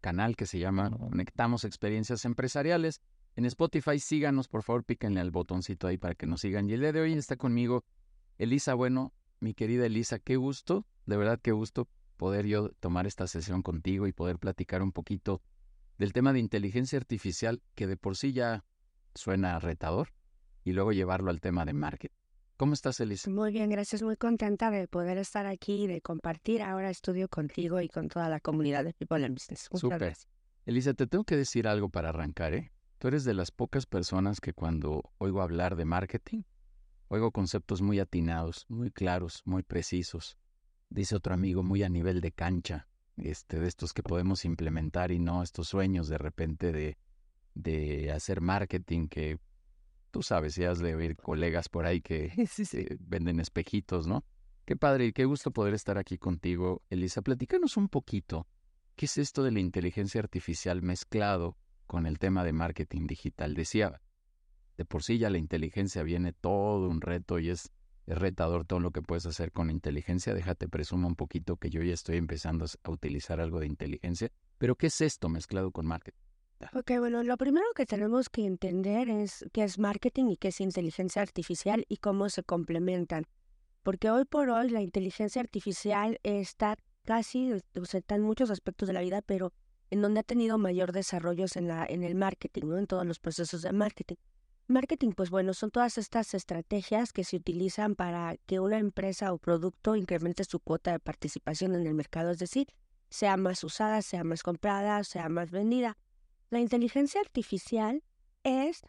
canal que se llama Conectamos Experiencias Empresariales. En Spotify síganos, por favor, píquenle al botoncito ahí para que nos sigan. Y el día de hoy está conmigo Elisa Bueno, mi querida Elisa, qué gusto, de verdad qué gusto poder yo tomar esta sesión contigo y poder platicar un poquito del tema de inteligencia artificial que de por sí ya suena retador y luego llevarlo al tema de marketing. ¿Cómo estás, Elisa? Muy bien, gracias. Muy contenta de poder estar aquí y de compartir ahora estudio contigo y con toda la comunidad de People in Business. Súper. Elisa, te tengo que decir algo para arrancar, ¿eh? Tú eres de las pocas personas que cuando oigo hablar de marketing, oigo conceptos muy atinados, muy claros, muy precisos. Dice otro amigo, muy a nivel de cancha, este, de estos que podemos implementar y no estos sueños de repente de, de hacer marketing que tú sabes, ya has de oír colegas por ahí que venden espejitos, ¿no? Qué padre y qué gusto poder estar aquí contigo, Elisa. Platícanos un poquito, ¿qué es esto de la inteligencia artificial mezclado con el tema de marketing digital? Decía, de por sí ya la inteligencia viene todo un reto y es, es retador todo lo que puedes hacer con inteligencia. Déjate presumo un poquito que yo ya estoy empezando a utilizar algo de inteligencia. Pero ¿qué es esto mezclado con marketing? Ok, bueno, lo primero que tenemos que entender es qué es marketing y qué es inteligencia artificial y cómo se complementan. Porque hoy por hoy la inteligencia artificial está casi, o sea, está en muchos aspectos de la vida, pero en donde ha tenido mayor desarrollo en, la, en el marketing, ¿no? en todos los procesos de marketing. Marketing, pues bueno, son todas estas estrategias que se utilizan para que una empresa o producto incremente su cuota de participación en el mercado, es decir, sea más usada, sea más comprada, sea más vendida. La inteligencia artificial es,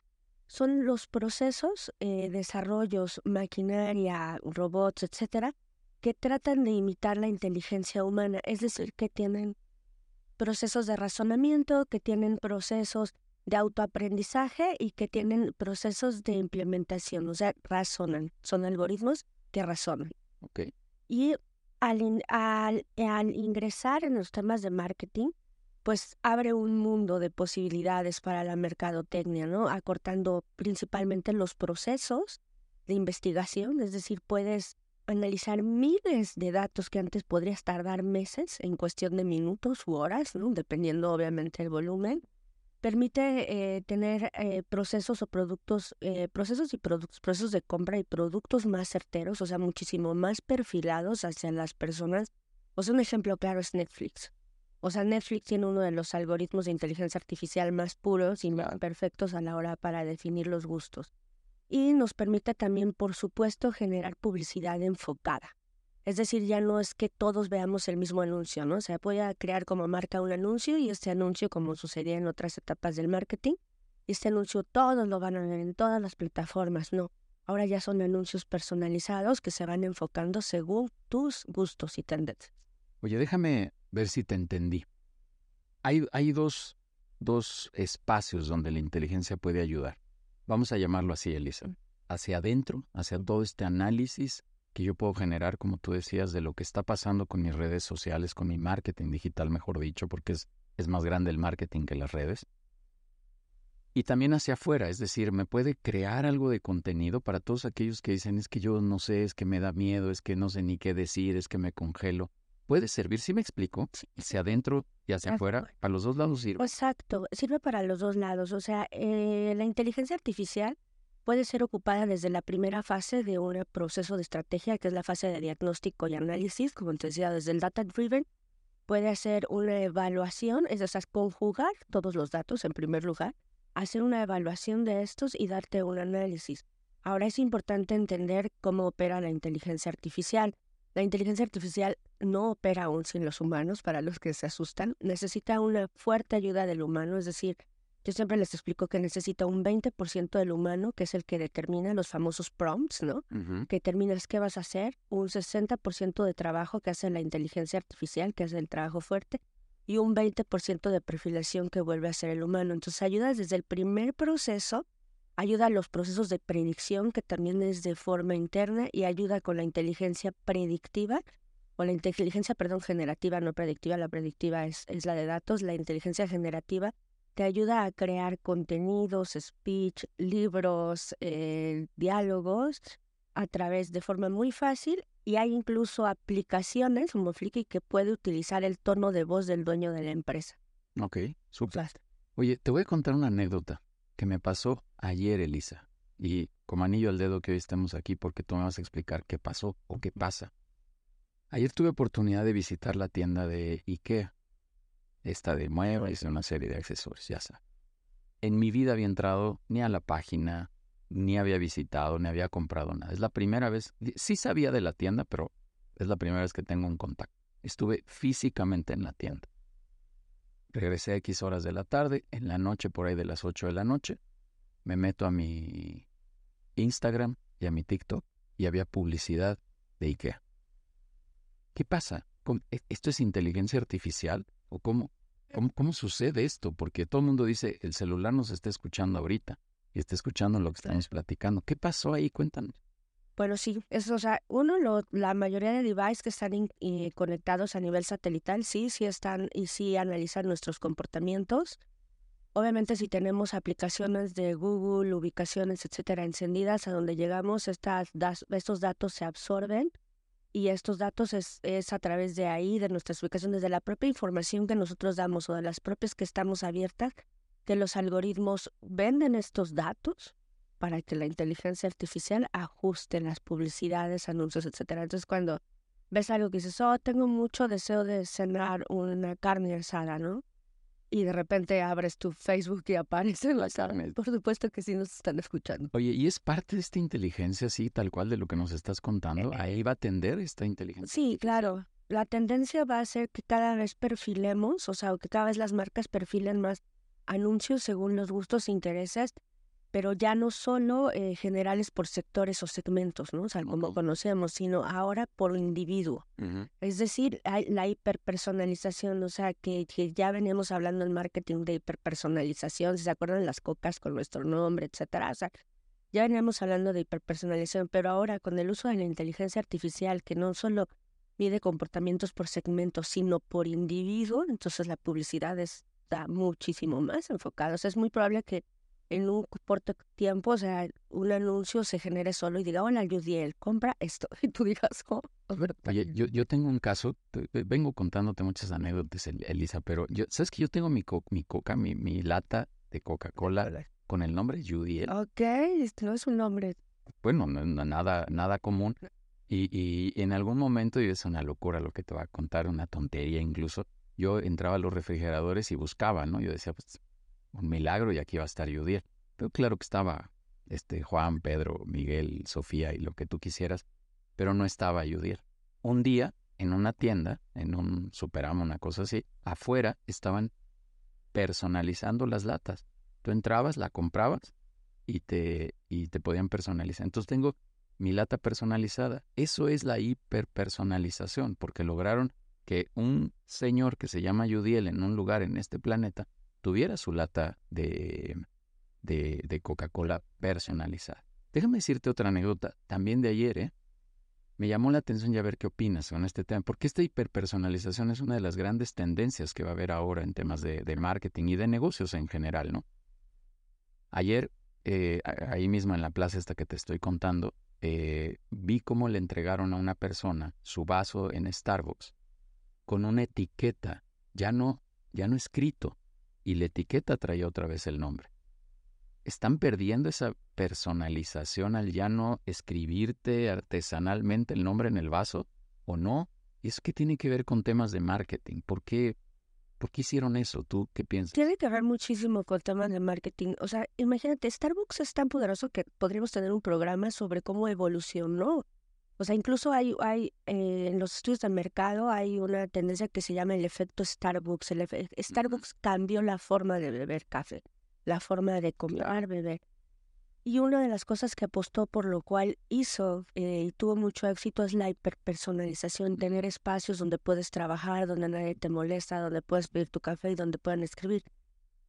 son los procesos, eh, desarrollos, maquinaria, robots, etcétera, que tratan de imitar la inteligencia humana, es decir, que tienen procesos de razonamiento, que tienen procesos de autoaprendizaje y que tienen procesos de implementación, o sea, razonan, son algoritmos que razonan. Okay. Y al, al, al ingresar en los temas de marketing, pues abre un mundo de posibilidades para la mercadotecnia, ¿no? Acortando principalmente los procesos de investigación, es decir, puedes analizar miles de datos que antes podrías tardar meses en cuestión de minutos u horas, ¿no? dependiendo obviamente del volumen. Permite eh, tener eh, procesos o productos, eh, procesos y productos, procesos de compra y productos más certeros, o sea, muchísimo más perfilados hacia las personas. O sea, un ejemplo claro es Netflix. O sea, Netflix tiene uno de los algoritmos de inteligencia artificial más puros y más perfectos a la hora para definir los gustos. Y nos permite también, por supuesto, generar publicidad enfocada. Es decir, ya no es que todos veamos el mismo anuncio, ¿no? O sea, voy a crear como marca un anuncio y este anuncio, como sucedía en otras etapas del marketing, este anuncio todos lo van a ver en todas las plataformas, no. Ahora ya son anuncios personalizados que se van enfocando según tus gustos y tendencias. Oye, déjame ver si te entendí. Hay, hay dos, dos espacios donde la inteligencia puede ayudar. Vamos a llamarlo así, Elisa. Hacia adentro, hacia todo este análisis que yo puedo generar, como tú decías, de lo que está pasando con mis redes sociales, con mi marketing digital, mejor dicho, porque es, es más grande el marketing que las redes. Y también hacia afuera, es decir, me puede crear algo de contenido para todos aquellos que dicen, es que yo no sé, es que me da miedo, es que no sé ni qué decir, es que me congelo puede servir, si me explico, hacia adentro y hacia afuera, para los dos lados sirve. Exacto, sirve para los dos lados. O sea, eh, la inteligencia artificial puede ser ocupada desde la primera fase de un proceso de estrategia, que es la fase de diagnóstico y análisis, como te decía, desde el data driven. Puede hacer una evaluación, es decir, conjugar todos los datos en primer lugar, hacer una evaluación de estos y darte un análisis. Ahora es importante entender cómo opera la inteligencia artificial. La inteligencia artificial no opera aún sin los humanos, para los que se asustan. Necesita una fuerte ayuda del humano, es decir, yo siempre les explico que necesita un 20% del humano, que es el que determina los famosos prompts, ¿no? Que determinas qué vas a hacer, un 60% de trabajo que hace la inteligencia artificial, que es el trabajo fuerte, y un 20% de perfilación que vuelve a ser el humano. Entonces ayuda desde el primer proceso, ayuda a los procesos de predicción, que también es de forma interna, y ayuda con la inteligencia predictiva, o la inteligencia, perdón, generativa, no predictiva, la predictiva es, es la de datos, la inteligencia generativa te ayuda a crear contenidos, speech, libros, eh, diálogos a través de forma muy fácil y hay incluso aplicaciones como Flickr que puede utilizar el tono de voz del dueño de la empresa. Ok, súper. Oye, te voy a contar una anécdota que me pasó ayer, Elisa. Y como anillo al dedo que hoy estemos aquí porque tú me vas a explicar qué pasó o qué pasa. Ayer tuve oportunidad de visitar la tienda de IKEA. Esta de muebles y una serie de accesorios, ya sabes. En mi vida había entrado ni a la página, ni había visitado, ni había comprado nada. Es la primera vez, sí sabía de la tienda, pero es la primera vez que tengo un contacto. Estuve físicamente en la tienda. Regresé a X horas de la tarde, en la noche, por ahí de las 8 de la noche, me meto a mi Instagram y a mi TikTok y había publicidad de IKEA. ¿Qué pasa? ¿E-, ¿Esto es inteligencia artificial? ¿O cómo, cómo, cómo sucede esto? Porque todo el mundo dice, el celular nos está escuchando ahorita y está escuchando lo que estamos platicando. ¿Qué pasó ahí? Cuéntanos. Bueno, sí, eso, o sea, uno, lo, la mayoría de devices que están eh, conectados a nivel satelital, sí, sí están y sí analizan nuestros comportamientos. Obviamente, si tenemos aplicaciones de Google, ubicaciones, etcétera, encendidas a donde llegamos, estas, estos datos se absorben y estos datos es, es a través de ahí, de nuestras ubicaciones, de la propia información que nosotros damos o de las propias que estamos abiertas, que los algoritmos venden estos datos para que la inteligencia artificial ajuste las publicidades, anuncios, etcétera. Entonces, cuando ves algo que dices, oh, tengo mucho deseo de cenar una carne asada, ¿no? Y de repente abres tu Facebook y aparece la carne. Por supuesto que sí nos están escuchando. Oye, ¿y es parte de esta inteligencia, así, tal cual de lo que nos estás contando? Eh, ¿Ahí va a atender esta inteligencia? Sí, claro. La tendencia va a ser que cada vez perfilemos, o sea, que cada vez las marcas perfilen más anuncios según los gustos e intereses, pero ya no solo eh, generales por sectores o segmentos, ¿no? O sea, como conocemos, sino ahora por individuo. Es decir, hay la hiperpersonalización, o sea, que, que, ya veníamos hablando en marketing de hiperpersonalización, si se acuerdan las cocas con nuestro nombre, etcétera. O sea, ya veníamos hablando de hiperpersonalización, pero ahora con el uso de la inteligencia artificial, que no solo mide comportamientos por segmentos, sino por individuo, entonces la publicidad es está muchísimo más enfocado. O sea, es muy probable que en un corto tiempo, o sea, un anuncio se genere solo y diga, hola, Judiel, compra esto. Y tú digas, oh, Oye, yo, yo tengo un caso, vengo contándote muchas anécdotas, Elisa, pero yo, ¿sabes que yo tengo mi, mi coca, mi, mi lata de Coca-Cola con el nombre Judiel? Ok, este no es un nombre. Bueno, nada, nada común. Y, y en algún momento, y es una locura lo que te va a contar, una tontería incluso, yo entraba a los refrigeradores y buscaba, ¿no? Yo decía, pues, un milagro y aquí va a estar Yudiel. Pero claro que estaba este Juan, Pedro, Miguel, Sofía y lo que tú quisieras, pero no estaba Yudiel. Un día, en una tienda, en un superamo, una cosa así, afuera estaban personalizando las latas. Tú entrabas, la comprabas y te, y te podían personalizar. Entonces tengo mi lata personalizada. Eso es la hiperpersonalización, porque lograron que un señor que se llama Yudiel en un lugar en este planeta tuviera su lata de, de, Coca-Cola personalizada. Déjame decirte otra anécdota, también de ayer, ¿eh? Me llamó la atención ya ver qué opinas con este tema, porque esta hiperpersonalización es una de las grandes tendencias que va a haber ahora en temas de, marketing y de negocios en general, ¿no? Ayer, eh, ahí mismo en la plaza esta que te estoy contando, eh, vi cómo le entregaron a una persona su vaso en Starbucks con una etiqueta, ya no, ya no escrito, y la etiqueta traía otra vez el nombre. Están perdiendo esa personalización al ya no escribirte artesanalmente el nombre en el vaso, ¿o no? ¿Y eso qué tiene que ver con temas de marketing? ¿Por qué, ¿Por qué hicieron eso? ¿Tú qué piensas? Tiene que ver muchísimo con temas de marketing. O sea, imagínate, Starbucks es tan poderoso que podríamos tener un programa sobre cómo evolucionó o sea, incluso hay, hay eh, en los estudios del mercado hay una tendencia que se llama el efecto Starbucks. El Starbucks cambió la forma de beber café, la forma de comer, beber. Y una de las cosas que apostó por lo cual hizo eh, y tuvo mucho éxito es la hiperpersonalización, tener espacios donde puedes trabajar, donde nadie te molesta, donde puedes pedir tu café y donde puedan escribir.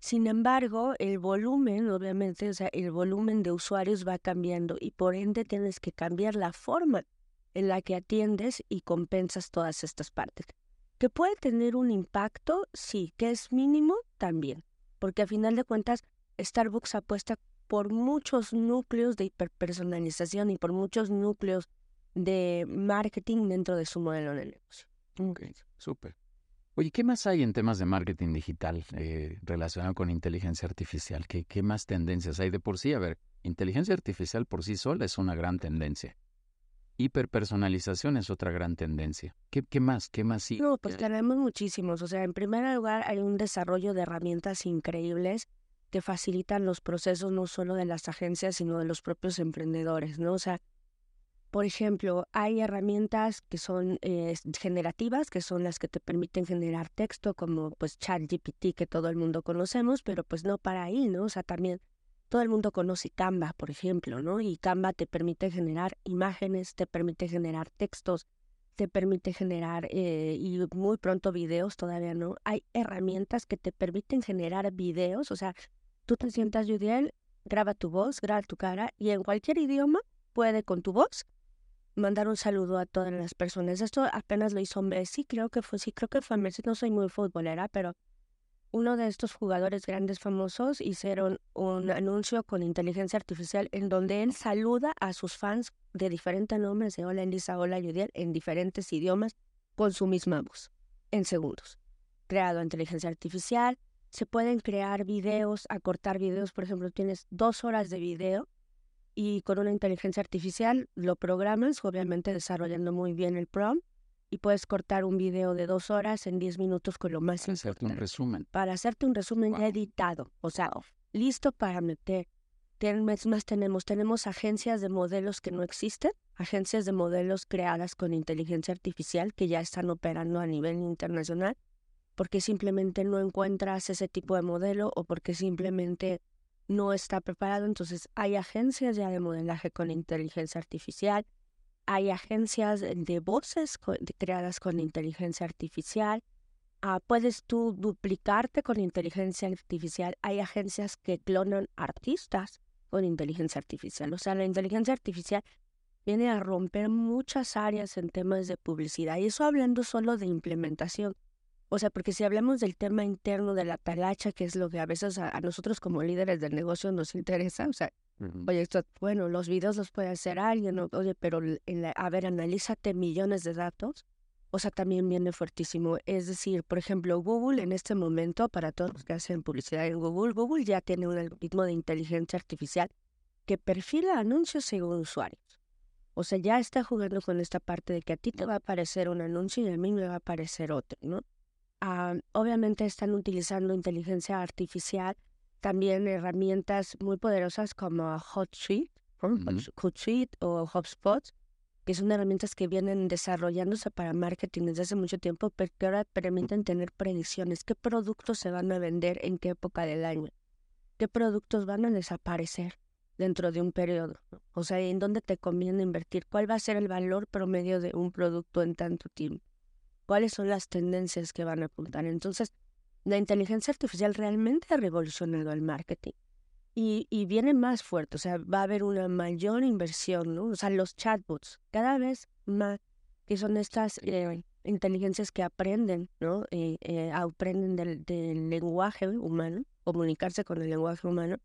Sin embargo, el volumen, obviamente, o sea, el volumen de usuarios va cambiando y por ende tienes que cambiar la forma en la que atiendes y compensas todas estas partes. Que puede tener un impacto, sí, que es mínimo también, porque a final de cuentas Starbucks apuesta por muchos núcleos de hiperpersonalización y por muchos núcleos de marketing dentro de su modelo de negocio. Ok, súper. Oye, ¿qué más hay en temas de marketing digital eh, relacionado con inteligencia artificial? ¿Qué, ¿Qué más tendencias hay de por sí? A ver, inteligencia artificial por sí sola es una gran tendencia. Hiperpersonalización es otra gran tendencia. ¿Qué, qué más? ¿Qué más sí? No, pues tenemos muchísimos. O sea, en primer lugar hay un desarrollo de herramientas increíbles que facilitan los procesos no solo de las agencias, sino de los propios emprendedores, ¿no? O sea, por ejemplo, hay herramientas que son eh, generativas, que son las que te permiten generar texto, como pues ChatGPT, que todo el mundo conocemos, pero pues no para ahí, ¿no? O sea, también todo el mundo conoce Canva, por ejemplo, ¿no? Y Canva te permite generar imágenes, te permite generar textos, te permite generar, eh, y muy pronto videos, todavía no. Hay herramientas que te permiten generar videos, o sea, Tú te sientas, Judiel, graba tu voz, graba tu cara y en cualquier idioma puede con tu voz mandar un saludo a todas las personas. Esto apenas lo hizo Messi, creo que fue, sí, creo que fue Messi, no soy muy futbolera, pero uno de estos jugadores grandes famosos hicieron un anuncio con inteligencia artificial en donde él saluda a sus fans de diferentes nombres, de hola Elisa, hola Judiel, en diferentes idiomas con su misma voz, en segundos. Creado inteligencia artificial, se pueden crear videos, acortar videos, por ejemplo, tienes dos horas de video y con una inteligencia artificial lo programas, obviamente desarrollando muy bien el prompt, y puedes cortar un video de dos horas en diez minutos con lo más Para hacerte un resumen. Para hacerte un resumen editado, o sea, listo para meter. más tenemos, tenemos agencias de modelos que no existen, agencias de modelos creadas con inteligencia artificial que ya están operando a nivel internacional porque simplemente no encuentras ese tipo de modelo o porque simplemente no está preparado. Entonces hay agencias ya de modelaje con inteligencia artificial, hay agencias de voces creadas con inteligencia artificial, ah, puedes tú duplicarte con inteligencia artificial, hay agencias que clonan artistas con inteligencia artificial. O sea, la inteligencia artificial viene a romper muchas áreas en temas de publicidad y eso hablando solo de implementación. O sea, porque si hablamos del tema interno de la talacha, que es lo que a veces a, nosotros como líderes del negocio nos interesa, o sea, oye, esto, bueno, los videos los puede hacer alguien, oye, pero a ver, analízate millones de datos. O sea, también viene fuertísimo. Es decir, por ejemplo, Google en este momento, para todos los que hacen publicidad en Google, Google ya tiene un algoritmo de inteligencia artificial que perfila anuncios según usuarios. O sea, ya está jugando con esta parte de que a ti te va a aparecer un anuncio y a mí me va a aparecer otro, ¿no? Ah, obviamente están utilizando inteligencia artificial, también herramientas muy poderosas como HotSuite, HotSuite o HubSpot, que son herramientas que vienen desarrollándose para marketing desde hace mucho tiempo, pero que ahora permiten tener predicciones, qué productos se van a vender en qué época del año, qué productos van a desaparecer dentro de un periodo, o sea, en dónde te conviene invertir, cuál va a ser el valor promedio de un producto en tanto tiempo cuáles son las tendencias que van a apuntar. Entonces, la inteligencia artificial realmente ha revolucionado el marketing y, y, viene más fuerte, o sea, va a haber una mayor inversión, ¿no? O sea, los chatbots, cada vez más, que son estas eh, inteligencias que aprenden, ¿no? Eh, eh, aprenden del, del lenguaje humano, comunicarse con el lenguaje humano,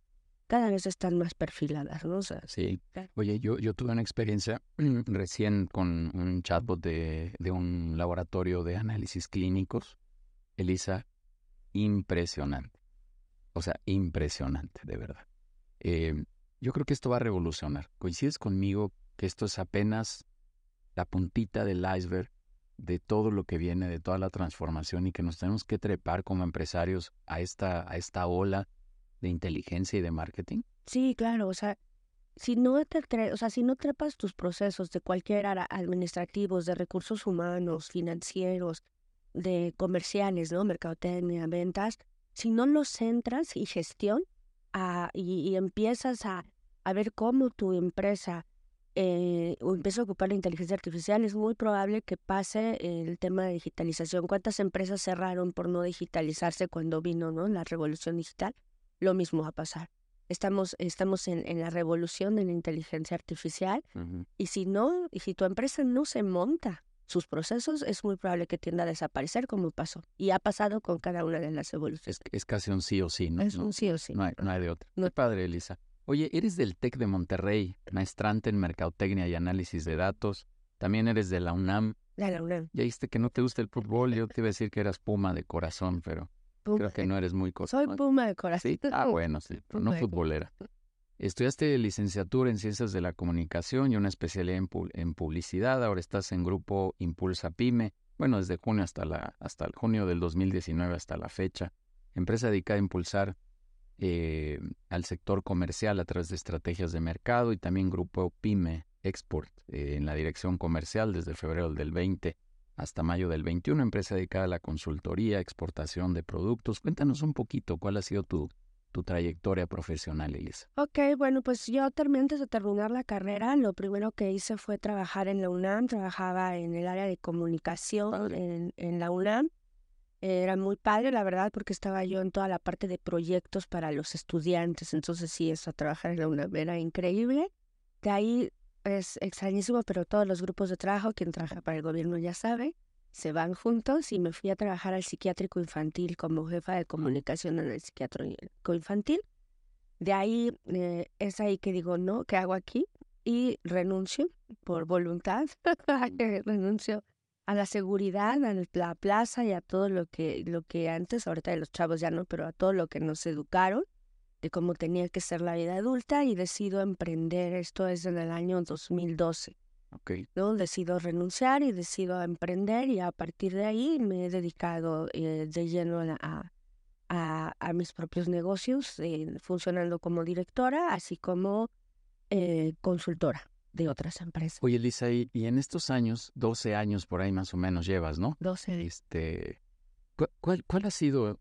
cada vez están más perfiladas, ¿no? sí. Oye, yo, yo tuve una experiencia recién con un chatbot de, de un laboratorio de análisis clínicos. Elisa, impresionante. O sea, impresionante, de verdad. Em, yo creo que esto va a revolucionar. ¿Coincides conmigo que esto es apenas la puntita del iceberg de todo lo que viene, de toda la transformación y que nos tenemos que trepar como empresarios a esta, a esta ola de inteligencia y de marketing? Sí, claro, o sea, si no te o sea, si no trepas tus procesos de cualquier área administrativos, de recursos humanos, financieros, de comerciales, ¿no? Mercadotecnia, ventas, si no los centras y gestión ah, y, empiezas a, a ver cómo tu empresa eh, empieza a ocupar la inteligencia artificial, es muy probable que pase el tema de digitalización. ¿Cuántas empresas cerraron por no digitalizarse cuando vino ¿no? la revolución digital? Lo mismo va a pasar. Estamos, estamos en, en la revolución de la inteligencia artificial y si no, y si tu empresa no se monta sus procesos, es muy probable que tienda a desaparecer como pasó. Y ha pasado con cada una de las evoluciones. Es, casi un sí o sí, ¿no? Es un sí o sí. No hay, no hay de otra. No. padre, Elisa. Oye, eres del TEC de Monterrey, maestrante en Mercadotecnia y Análisis de Datos. También eres de la UNAM. De la UNAM. Ya viste que no te gusta el fútbol. Yo te iba a decir que eras puma de corazón, pero creo que no eres muy... Soy puma de corazón. ¿Sí? Ah, bueno, sí, pero no futbolera. Estudiaste licenciatura en Ciencias de la Comunicación y una especialidad en, publicidad. Ahora estás en grupo Impulsa Pyme. Bueno, desde junio hasta, la, hasta el junio del 2019 hasta la fecha. Empresa dedicada a impulsar eh, al sector comercial a través de estrategias de mercado y también grupo Pyme Export eh, en la dirección comercial desde febrero del 20 hasta mayo del 21. Empresa dedicada a la consultoría, exportación de productos. Cuéntanos un poquito cuál ha sido tu tu trayectoria profesional, Elisa? Ok, bueno, pues yo terminé antes de terminar la carrera, lo primero que hice fue trabajar en la UNAM, trabajaba en el área de comunicación en, en, la UNAM. Era muy padre, la verdad, porque estaba yo en toda la parte de proyectos para los estudiantes, entonces sí, eso, trabajar en la UNAM era increíble. De ahí es extrañísimo, pero todos los grupos de trabajo, quien trabaja para el gobierno ya sabe, se van juntos y me fui a trabajar al psiquiátrico infantil como jefa de comunicación en el psiquiátrico infantil. De ahí eh, es ahí que digo, no, ¿qué hago aquí? Y renuncio por voluntad, renuncio a la seguridad, a la plaza y a todo lo que, lo que antes, ahorita de los chavos ya no, pero a todo lo que nos educaron de cómo tenía que ser la vida adulta y decido emprender, esto es en el año 2012. ¿No? Decido renunciar y decido emprender y a partir de ahí me he dedicado eh, de lleno a, a, mis propios negocios, eh, funcionando como directora, así como eh, consultora de otras empresas. Oye, Lisa, y, en estos años, 12 años por ahí más o menos llevas, ¿no? 12. Este, ¿cuál, ¿Cuál ha sido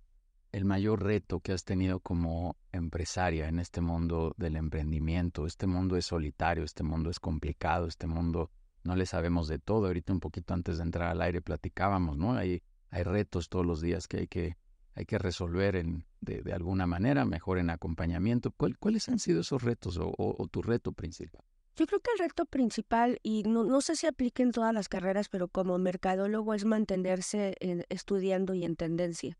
el mayor reto que has tenido como empresaria en este mundo del emprendimiento? Este mundo es solitario, este mundo es complicado, este mundo no le sabemos de todo. Ahorita un poquito antes de entrar al aire platicábamos, ¿no? Hay, hay retos todos los días que hay que, hay que resolver en, de, alguna manera, mejor en acompañamiento. ¿Cuáles han sido esos retos o, tu reto principal? Yo creo que el reto principal, y no, no sé si aplique en todas las carreras, pero como mercadólogo es mantenerse estudiando y en tendencia.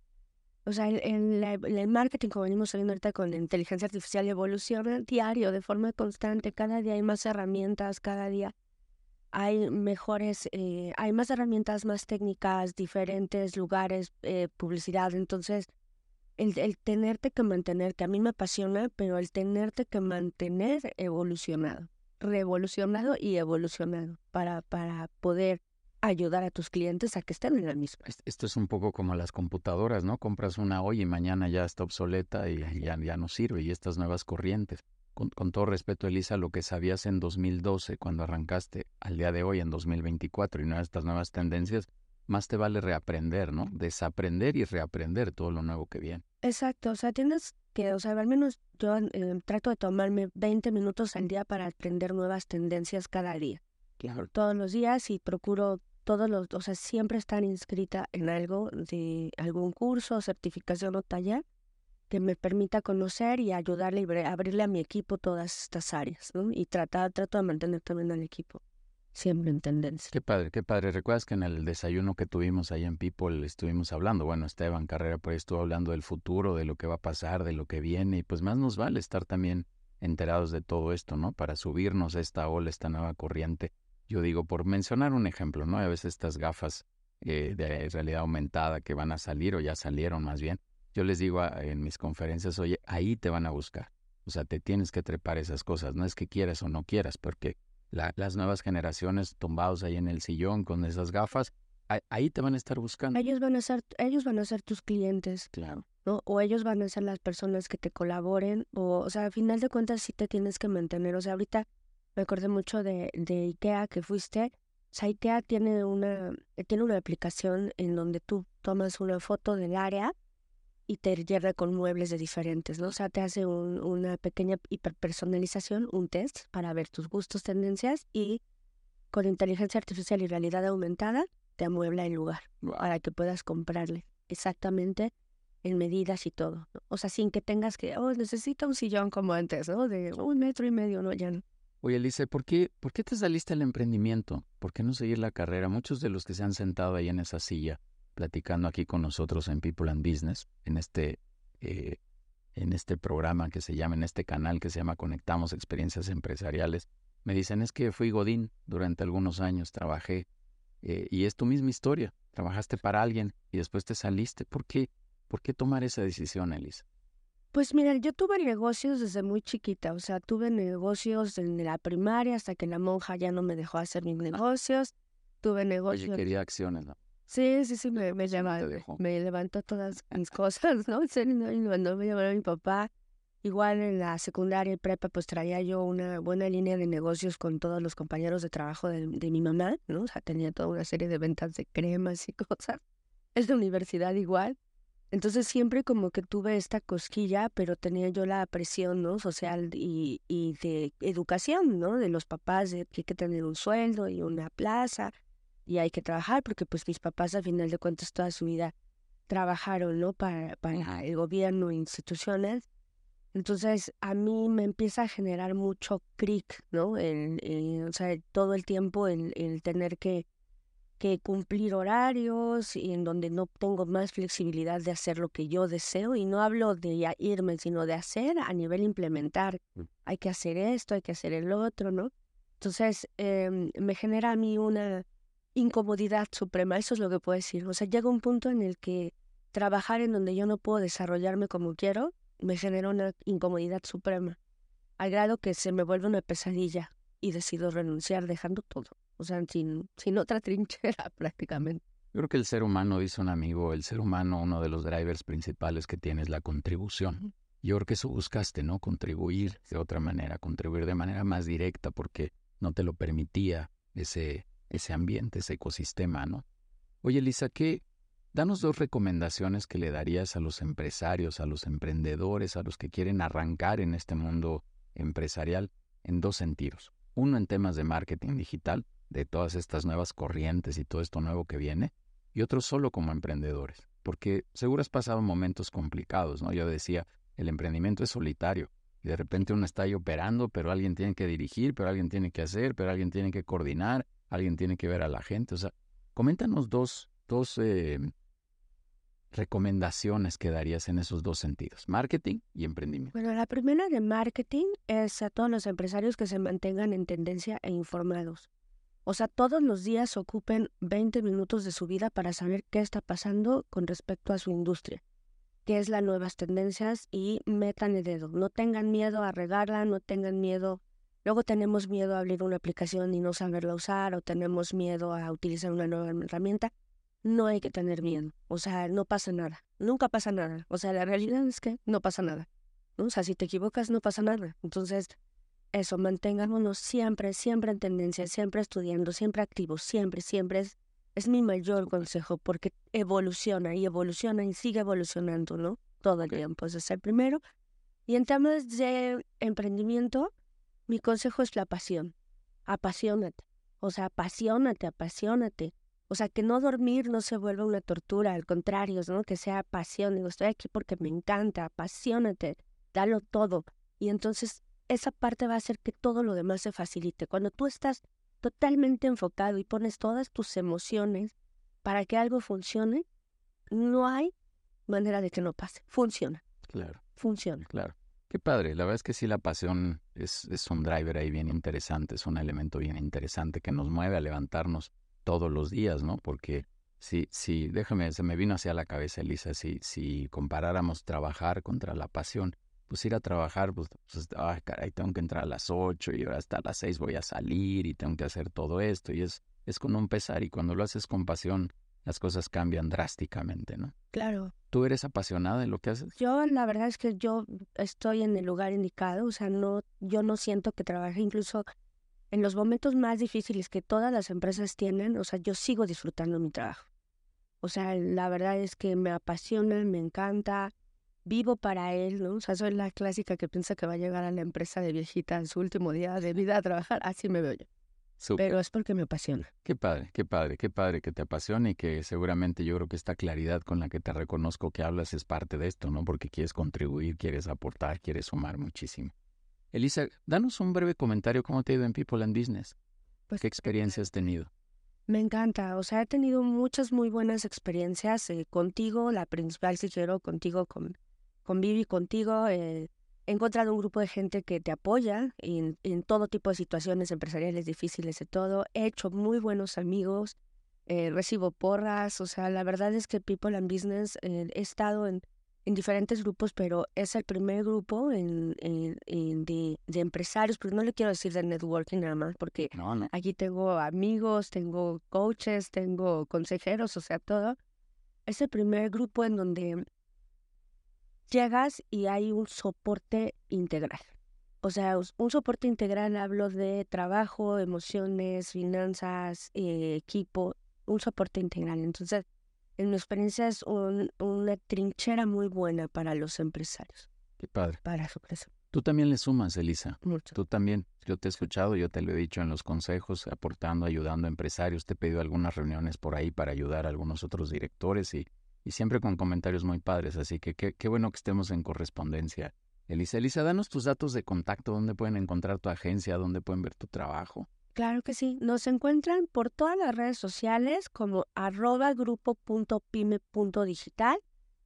O sea, el, marketing, como venimos saliendo ahorita con la inteligencia artificial, evoluciona diario, de forma constante. Cada día hay más herramientas, cada día hay mejores, eh, hay más herramientas, más técnicas, diferentes lugares, eh, publicidad. Entonces, el, el tenerte que mantener, que a mí me apasiona, pero el tenerte que mantener evolucionado, revolucionado y evolucionado para, para poder ayudar a tus clientes a que estén en la misma. Esto es un poco como las computadoras, ¿no? Compras una hoy y mañana ya está obsoleta y ya, ya no sirve y estas nuevas corrientes. Con, con, todo respeto, Elisa, lo que sabías en 2012 cuando arrancaste al día de hoy en 2024 y no estas nuevas tendencias, más te vale reaprender, ¿no? Desaprender y reaprender todo lo nuevo que viene. Exacto, o sea, tienes que, o sea, al menos yo eh, trato de tomarme 20 minutos al día para aprender nuevas tendencias cada día. Claro. Todos los días y procuro todos los, o sea, siempre estar inscrita en algo de algún curso, certificación o taller que me permita conocer y ayudarle y abrirle a mi equipo todas estas áreas, ¿no? Y tratar, trato de mantener también al equipo siempre en tendencia. Qué padre, qué padre. ¿Recuerdas que en el desayuno que tuvimos ahí en People estuvimos hablando? Bueno, Esteban Carrera por estuvo hablando del futuro, de lo que va a pasar, de lo que viene, y pues más nos vale estar también enterados de todo esto, ¿no? Para subirnos a esta ola, esta nueva corriente yo digo, por mencionar un ejemplo, ¿no? A veces estas gafas eh, de realidad aumentada que van a salir o ya salieron más bien, yo les digo en mis conferencias, oye, ahí te van a buscar. O sea, te tienes que trepar esas cosas. No es que quieras o no quieras, porque las nuevas generaciones tumbados ahí en el sillón con esas gafas, ahí te van a estar buscando. Ellos van a ser, ellos van a ser tus clientes. Claro. ¿no? O ellos van a ser las personas que te colaboren. O, o sea, al final de cuentas sí te tienes que mantener. O sea, ahorita me acordé mucho de, de IKEA que fuiste. O sea, IKEA tiene una, tiene una aplicación en donde tú tomas una foto del área y te llena con muebles de diferentes, ¿no? O sea, te hace una pequeña hiperpersonalización, un test para ver tus gustos, tendencias y con inteligencia artificial y realidad aumentada te amuebla el lugar para que puedas comprarle exactamente en medidas y todo. O sea, sin que tengas que, oh, necesito un sillón como antes, ¿no? De un metro y medio, no, ya no. Oye, Alice, ¿por qué, ¿por qué te saliste al emprendimiento? ¿Por qué no seguir la carrera? Muchos de los que se han sentado ahí en esa silla, platicando aquí con nosotros en People and Business, en este, eh, en este programa que se llama, en este canal que se llama Conectamos Experiencias Empresariales, me dicen, es que fui Godín durante algunos años, trabajé, eh, y es tu misma historia, trabajaste para alguien y después te saliste. ¿Por qué? ¿Por qué tomar esa decisión, Elisa? Pues mira, yo tuve negocios desde muy chiquita, o sea, tuve negocios desde la primaria hasta que la monja ya no me dejó hacer mis negocios. Tuve negocios. Oye, quería acciones, ¿no? Sí, sí, sí, me, me, me levantó todas mis cosas, ¿no? Cuando me llamó mi papá, igual en la secundaria y prepa, pues traía yo una buena línea de negocios con todos los compañeros de trabajo de, de mi mamá, ¿no? O sea, tenía toda una serie de ventas de cremas y cosas. Es de universidad igual. Entonces siempre como que tuve esta cosquilla, pero tenía yo la presión, ¿no? Social y, y de educación, ¿no? De los papás, de que hay que tener un sueldo y una plaza y hay que trabajar, porque pues mis papás al final de cuentas toda su vida trabajaron, ¿no? Para, para el gobierno e instituciones. Entonces a mí me empieza a generar mucho cric, ¿no? El, o sea, todo el tiempo el, el tener que que cumplir horarios y en donde no tengo más flexibilidad de hacer lo que yo deseo y no hablo de irme, sino de hacer a nivel implementar. Mm. Hay que hacer esto, hay que hacer el otro, ¿no? Entonces, eh, me genera a mí una incomodidad suprema, eso es lo que puedo decir. O sea, llega un punto en el que trabajar en donde yo no puedo desarrollarme como quiero, me genera una incomodidad suprema, al grado que se me vuelve una pesadilla y decido renunciar dejando todo o sea, sin, sin otra trinchera prácticamente. Yo creo que el ser humano, dice un amigo, el ser humano, uno de los drivers principales que tiene es la contribución. Yo creo que eso buscaste, ¿no? Contribuir de otra manera, contribuir de manera más directa porque no te lo permitía ese, ese ambiente, ese ecosistema, ¿no? Oye, Lisa, ¿qué? Danos dos recomendaciones que le darías a los empresarios, a los emprendedores, a los que quieren arrancar en este mundo empresarial en dos sentidos. Uno en temas de marketing digital de todas estas nuevas corrientes y todo esto nuevo que viene, y otros solo como emprendedores, porque seguro has pasado momentos complicados, ¿no? Yo decía, el emprendimiento es solitario, y de repente uno está ahí operando, pero alguien tiene que dirigir, pero alguien tiene que hacer, pero alguien tiene que coordinar, alguien tiene que ver a la gente, o sea, coméntanos dos, dos eh, recomendaciones que darías en esos dos sentidos, marketing y emprendimiento? Bueno, la primera de marketing es a todos los empresarios que se mantengan en tendencia e informados. O sea, todos los días ocupen 20 minutos de su vida para saber qué está pasando con respecto a su industria, qué es las nuevas tendencias y metan el dedo. No tengan miedo a regarla, no tengan miedo. Luego tenemos miedo a abrir una aplicación y no saberla usar o tenemos miedo a utilizar una nueva herramienta. No hay que tener miedo. O sea, no pasa nada. Nunca pasa nada. O sea, la realidad es que no pasa nada. O sea, si te equivocas, no pasa nada. Entonces, eso, mantengámonos siempre, siempre en tendencia, siempre estudiando, siempre activos, siempre, siempre es, es mi mayor consejo porque evoluciona y evoluciona y sigue evolucionando, ¿no? Todo el tiempo, ese es el primero. Y en temas de emprendimiento, mi consejo es la pasión. Apasionate. O sea, apasionate, apasionate. O sea, que no dormir no se vuelva una tortura, al contrario, ¿no? Que sea pasión. Digo, estoy aquí porque me encanta, apasionate, dalo todo. Y entonces esa parte va a hacer que todo lo demás se facilite. Cuando tú estás totalmente enfocado y pones todas tus emociones para que algo funcione, no hay manera de que no pase. Funciona. Claro. Funciona. Claro. Qué padre. La verdad es que sí, la pasión es, es un driver ahí bien interesante, es un elemento bien interesante que nos mueve a levantarnos todos los días, ¿no? Porque si, si, déjame, se me vino hacia la cabeza, Elisa, si, si comparáramos trabajar contra la pasión, pues ir a trabajar, pues, pues ay, caray, tengo que entrar a las 8 y ahora hasta las 6 voy a salir y tengo que hacer todo esto. Y es, es con un pesar y cuando lo haces con pasión, las cosas cambian drásticamente, ¿no? Claro. ¿Tú eres apasionada de lo que haces? Yo, la verdad es que yo estoy en el lugar indicado, o sea, no, yo no siento que trabaje incluso en los momentos más difíciles que todas las empresas tienen, o sea, yo sigo disfrutando mi trabajo. O sea, la verdad es que me apasiona, me encanta, vivo para él, ¿no? O sea, soy la clásica que piensa que va a llegar a la empresa de viejita en su último día de vida a trabajar, así me veo yo. Pero es porque me apasiona. Qué padre, qué padre, qué padre que te apasione y que seguramente yo creo que esta claridad con la que te reconozco que hablas es parte de esto, ¿no? Porque quieres contribuir, quieres aportar, quieres sumar muchísimo. Elisa, danos un breve comentario cómo te ha ido en People and Business. Pues, ¿Qué experiencia has tenido? Me encanta, o sea, he tenido muchas muy buenas experiencias eh, contigo, la principal si quiero, contigo, con, con Vivi, contigo. Eh, he encontrado un grupo de gente que te apoya en, en, todo tipo de situaciones empresariales difíciles de todo. He hecho muy buenos amigos, eh, recibo porras, o sea, la verdad es que People and Business he estado en en diferentes grupos, pero es el primer grupo en, de, de, empresarios, pero no le quiero decir de networking nada más, porque aquí tengo amigos, tengo coaches, tengo consejeros, o sea, todo. Es el primer grupo en donde llegas y hay un soporte integral. O sea, un soporte integral hablo de trabajo, emociones, finanzas, eh, equipo, un soporte integral. Entonces, en mi experiencia es una trinchera muy buena para los empresarios. Qué padre. Para su empresa. Tú también le sumas, Elisa. Mucho. Tú también. Yo te he escuchado, yo te lo he dicho en los consejos, aportando, ayudando a empresarios. Te he pedido algunas reuniones por ahí para ayudar a algunos otros directores y, y siempre con comentarios muy padres. Así que qué, bueno que estemos en correspondencia. Elisa, Elisa, danos tus datos de contacto, dónde pueden encontrar tu agencia, dónde pueden ver tu trabajo. Claro que sí. Nos encuentran por todas las redes sociales como arroba grupo.pyme.digital.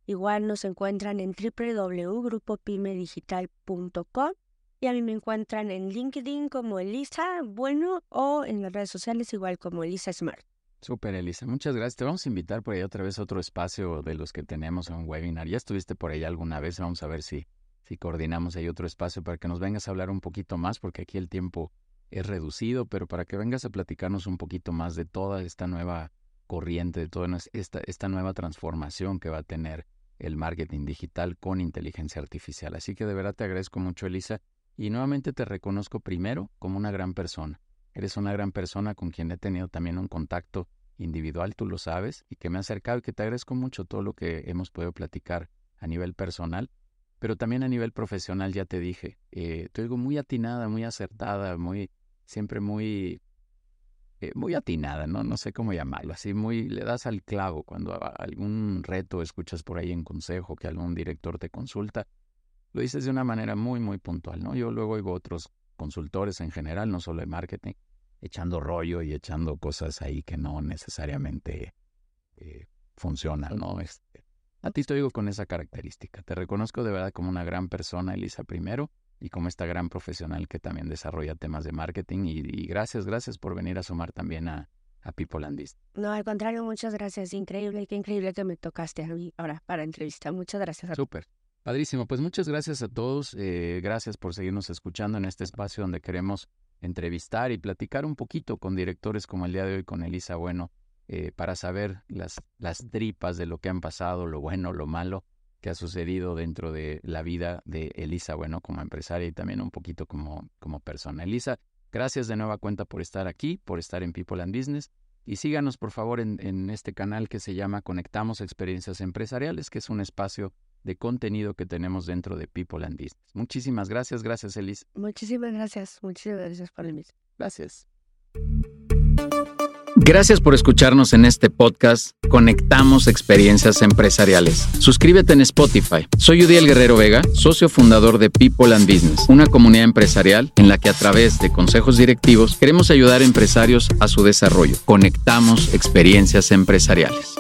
Igual nos encuentran en www.grupopymedigital.com y a mí me encuentran en LinkedIn como Elisa Bueno o en las redes sociales igual como Elisa Smart. Súper, Elisa. Muchas gracias. Te vamos a invitar por ahí otra vez a otro espacio de los que tenemos en un webinar. Ya estuviste por ahí alguna vez. Vamos a ver si, si coordinamos ahí otro espacio para que nos vengas a hablar un poquito más porque aquí el tiempo es reducido, pero para que vengas a platicarnos un poquito más de toda esta nueva corriente, de toda esta, esta nueva transformación que va a tener el marketing digital con inteligencia artificial. Así que de verdad te agradezco mucho, Elisa, y nuevamente te reconozco primero como una gran persona. Eres una gran persona con quien he tenido también un contacto individual, tú lo sabes, y que me ha acercado y que te agradezco mucho todo lo que hemos podido platicar a nivel personal pero también a nivel profesional, ya te dije, eh, te muy atinada, muy acertada, muy, siempre muy, eh, muy atinada, ¿no? No sé cómo llamarlo, así muy, le das al clavo cuando algún reto escuchas por ahí en consejo, que algún director te consulta, lo dices de una manera muy, muy puntual, ¿no? Yo luego oigo otros consultores en general, no solo de marketing, echando rollo y echando cosas ahí que no necesariamente eh, funcionan, ¿no? Este, a ti te digo con esa característica. Te reconozco de verdad como una gran persona, Elisa, primero, y como esta gran profesional que también desarrolla temas de marketing. Y, gracias, gracias por venir a sumar también a, a People and. No, al contrario, muchas gracias. Increíble, qué increíble que me tocaste a mí ahora para entrevista. Muchas gracias. Súper. Padrísimo. Pues muchas gracias a todos. Eh, gracias por seguirnos escuchando en este espacio donde queremos entrevistar y platicar un poquito con directores como el día de hoy con Elisa Bueno eh, para saber las, las tripas de lo que han pasado, lo bueno, lo malo que ha sucedido dentro de la vida de Elisa, bueno, como empresaria y también un poquito como, como persona. Elisa, gracias de nueva cuenta por estar aquí, por estar en People and Business. Y síganos, por favor, en, en este canal que se llama Conectamos Experiencias Empresariales, que es un espacio de contenido que tenemos dentro de People and Business. Muchísimas gracias, gracias, Elisa. Muchísimas gracias, muchísimas gracias por el Gracias. Gracias por escucharnos en este podcast Conectamos Experiencias Empresariales. Suscríbete en Spotify. Soy Udiel Guerrero Vega, socio fundador de People and Business, una comunidad empresarial en la que a través de consejos directivos queremos ayudar a empresarios a su desarrollo. Conectamos Experiencias Empresariales.